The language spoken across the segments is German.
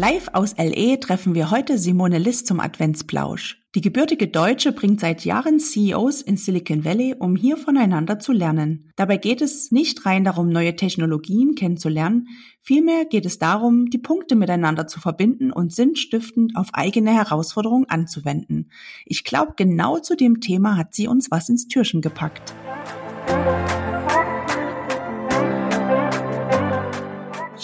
Live aus LE treffen wir heute Simone List zum Adventsplausch. Die gebürtige Deutsche bringt seit Jahren CEOs in Silicon Valley, um hier voneinander zu lernen. Dabei geht es nicht rein darum, neue Technologien kennenzulernen, vielmehr geht es darum, die Punkte miteinander zu verbinden und sinnstiftend auf eigene Herausforderungen anzuwenden. Ich glaube, genau zu dem Thema hat sie uns was ins Türchen gepackt.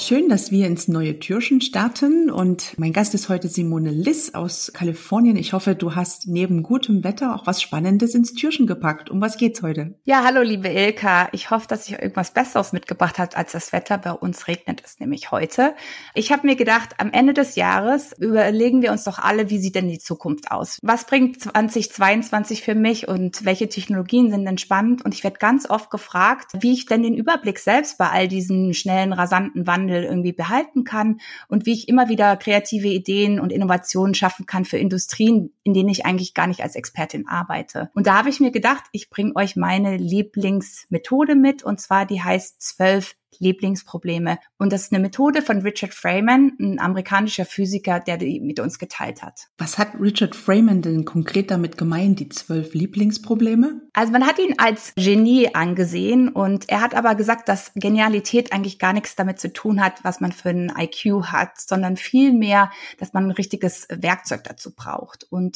Schön, dass wir ins neue Türchen starten und mein Gast ist heute Simone Liss aus Kalifornien. Ich hoffe, du hast neben gutem Wetter auch was Spannendes ins Türchen gepackt. Um was geht's heute? Ja, hallo liebe Ilka. Ich hoffe, dass ich irgendwas Besseres mitgebracht habe als das Wetter. Bei uns regnet es nämlich heute. Ich habe mir gedacht, am Ende des Jahres überlegen wir uns doch alle, wie sieht denn die Zukunft aus? Was bringt 2022 für mich und welche Technologien sind denn spannend? Und ich werde ganz oft gefragt, wie ich denn den Überblick selbst bei all diesen schnellen, rasanten Wandel Wandel irgendwie behalten kann und wie ich immer wieder kreative Ideen und Innovationen schaffen kann für Industrien, in denen ich eigentlich gar nicht als Expertin arbeite. Und da habe ich mir gedacht, ich bringe euch meine Lieblingsmethode mit und zwar die heißt zwölf Lieblingsprobleme. Und das ist eine Methode von Richard Freeman, ein amerikanischer Physiker, der die mit uns geteilt hat. Was hat Richard Freeman denn konkret damit gemeint, die zwölf Lieblingsprobleme? Also man hat ihn als Genie angesehen und er hat aber gesagt, dass Genialität eigentlich gar nichts damit zu tun hat, was man für ein IQ hat, sondern vielmehr, dass man ein richtiges Werkzeug dazu braucht. Und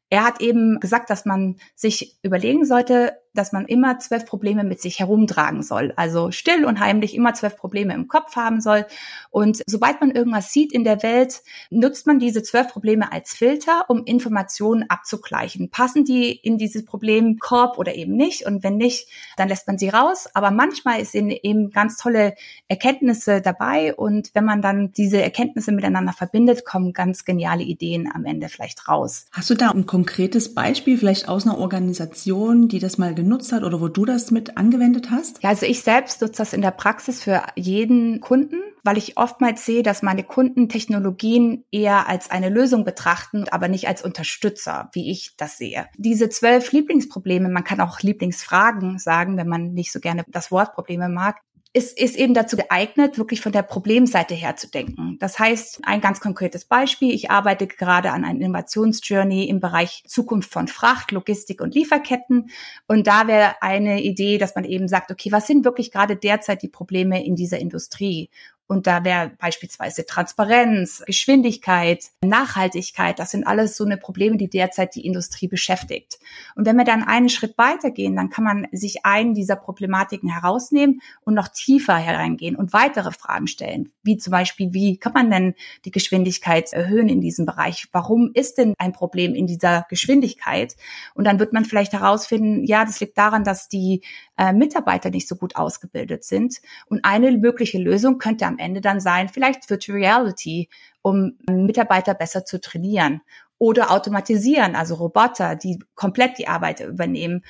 er hat eben gesagt, dass man sich überlegen sollte, dass man immer zwölf Probleme mit sich herumtragen soll. Also still und heimlich immer zwölf Probleme im Kopf haben soll. Und sobald man irgendwas sieht in der Welt, nutzt man diese zwölf Probleme als Filter, um Informationen abzugleichen. Passen die in dieses Problemkorb oder eben nicht? Und wenn nicht, dann lässt man sie raus. Aber manchmal sind eben ganz tolle Erkenntnisse dabei. Und wenn man dann diese Erkenntnisse miteinander verbindet, kommen ganz geniale Ideen am Ende vielleicht raus. Hast du da ein konkretes Beispiel, vielleicht aus einer Organisation, die das mal genutzt hat oder wo du das mit angewendet hast? Ja, also ich selbst nutze das in der Praxis für jeden Kunden, weil ich oftmals sehe, dass meine Kunden Technologien eher als eine Lösung betrachten, aber nicht als Unterstützer, wie ich das sehe. Diese zwölf Lieblingsprobleme, man kann auch Lieblingsfragen sagen, wenn man nicht so gerne das Wort Probleme mag, ist, ist eben dazu geeignet, wirklich von der Problemseite her zu denken. Das heißt, ein ganz konkretes Beispiel. Ich arbeite gerade an einer Innovationsjourney im Bereich Zukunft von Fracht, Logistik und Lieferketten. Und da wäre eine Idee, dass man eben sagt, okay, was sind wirklich gerade derzeit die Probleme in dieser Industrie? Und da wäre beispielsweise Transparenz, Geschwindigkeit, Nachhaltigkeit, das sind alles so eine Probleme, die derzeit die Industrie beschäftigt. Und wenn wir dann einen Schritt weitergehen, dann kann man sich einen dieser Problematiken herausnehmen und noch tiefer hereingehen und weitere Fragen stellen, wie zum Beispiel, wie kann man denn die Geschwindigkeit erhöhen in diesem Bereich? Warum ist denn ein Problem in dieser Geschwindigkeit? Und dann wird man vielleicht herausfinden, ja, das liegt daran, dass die äh, Mitarbeiter nicht so gut ausgebildet sind. Und eine mögliche Lösung könnte am Ende dann sein, vielleicht Virtual Reality, um Mitarbeiter besser zu trainieren oder automatisieren, also Roboter, die komplett die Arbeit übernehmen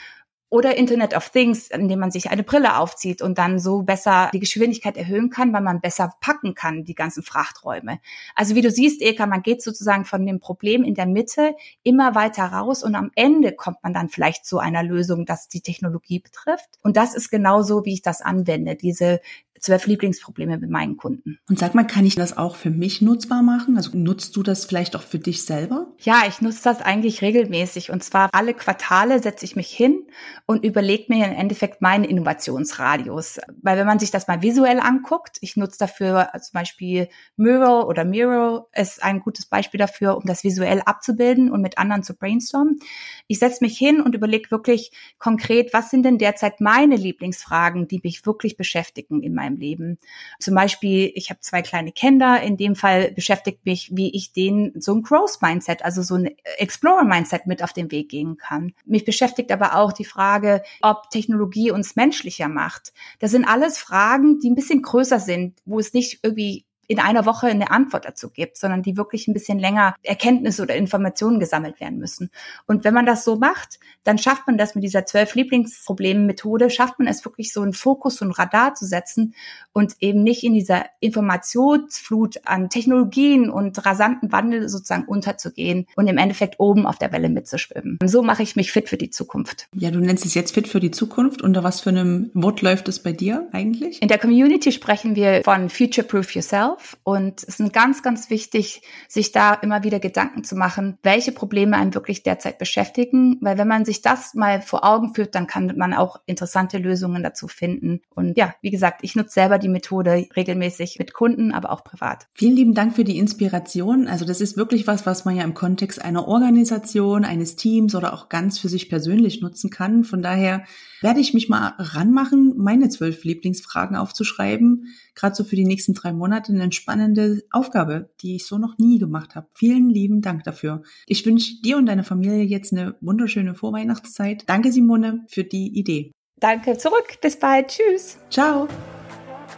oder Internet of Things, indem man sich eine Brille aufzieht und dann so besser die Geschwindigkeit erhöhen kann, weil man besser packen kann, die ganzen Frachträume. Also wie du siehst, Eka, man geht sozusagen von dem Problem in der Mitte immer weiter raus und am Ende kommt man dann vielleicht zu einer Lösung, das die Technologie betrifft. Und das ist genauso, wie ich das anwende, diese zwölf Lieblingsprobleme mit meinen Kunden. Und sag mal, kann ich das auch für mich nutzbar machen? Also nutzt du das vielleicht auch für dich selber? Ja, ich nutze das eigentlich regelmäßig. Und zwar alle Quartale setze ich mich hin und überlege mir im Endeffekt meinen Innovationsradius. Weil wenn man sich das mal visuell anguckt, ich nutze dafür zum Beispiel Miro oder Miro ist ein gutes Beispiel dafür, um das visuell abzubilden und mit anderen zu brainstormen. Ich setze mich hin und überlege wirklich konkret, was sind denn derzeit meine Lieblingsfragen, die mich wirklich beschäftigen in meinem meinem Leben. Zum Beispiel, ich habe zwei kleine Kinder. In dem Fall beschäftigt mich, wie ich denen so ein Growth-Mindset, also so ein Explorer-Mindset mit auf den Weg gehen kann. Mich beschäftigt aber auch die Frage, ob Technologie uns menschlicher macht. Das sind alles Fragen, die ein bisschen größer sind, wo es nicht irgendwie in einer Woche eine Antwort dazu gibt, sondern die wirklich ein bisschen länger Erkenntnisse oder Informationen gesammelt werden müssen. Und wenn man das so macht, dann schafft man das mit dieser zwölf Lieblingsproblem-Methode, schafft man es wirklich so einen Fokus, ein Radar zu setzen und eben nicht in dieser Informationsflut an Technologien und rasanten Wandel sozusagen unterzugehen und im Endeffekt oben auf der Welle mitzuschwimmen. So mache ich mich fit für die Zukunft. Ja, du nennst es jetzt fit für die Zukunft. Unter was für einem Wort läuft es bei dir eigentlich? In der Community sprechen wir von Future Proof Yourself und es ist ganz, ganz wichtig, sich da immer wieder Gedanken zu machen, welche Probleme einen wirklich derzeit beschäftigen, weil wenn man sich das mal vor Augen führt, dann kann man auch interessante Lösungen dazu finden. Und ja, wie gesagt, ich nutze selber die Methode regelmäßig mit Kunden, aber auch privat. Vielen lieben Dank für die Inspiration. Also das ist wirklich was, was man ja im Kontext einer Organisation, eines Teams oder auch ganz für sich persönlich nutzen kann. Von daher werde ich mich mal ranmachen, meine zwölf Lieblingsfragen aufzuschreiben. Gerade so für die nächsten drei Monate eine spannende Aufgabe, die ich so noch nie gemacht habe. Vielen lieben Dank dafür. Ich wünsche dir und deiner Familie jetzt eine wunderschöne Vorweihnachtszeit. Danke, Simone, für die Idee. Danke zurück. Bis bald. Tschüss. Ciao.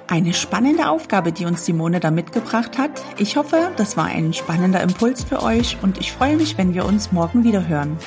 Eine spannende Aufgabe, die uns Simone da mitgebracht hat. Ich hoffe, das war ein spannender Impuls für euch und ich freue mich, wenn wir uns morgen wieder hören.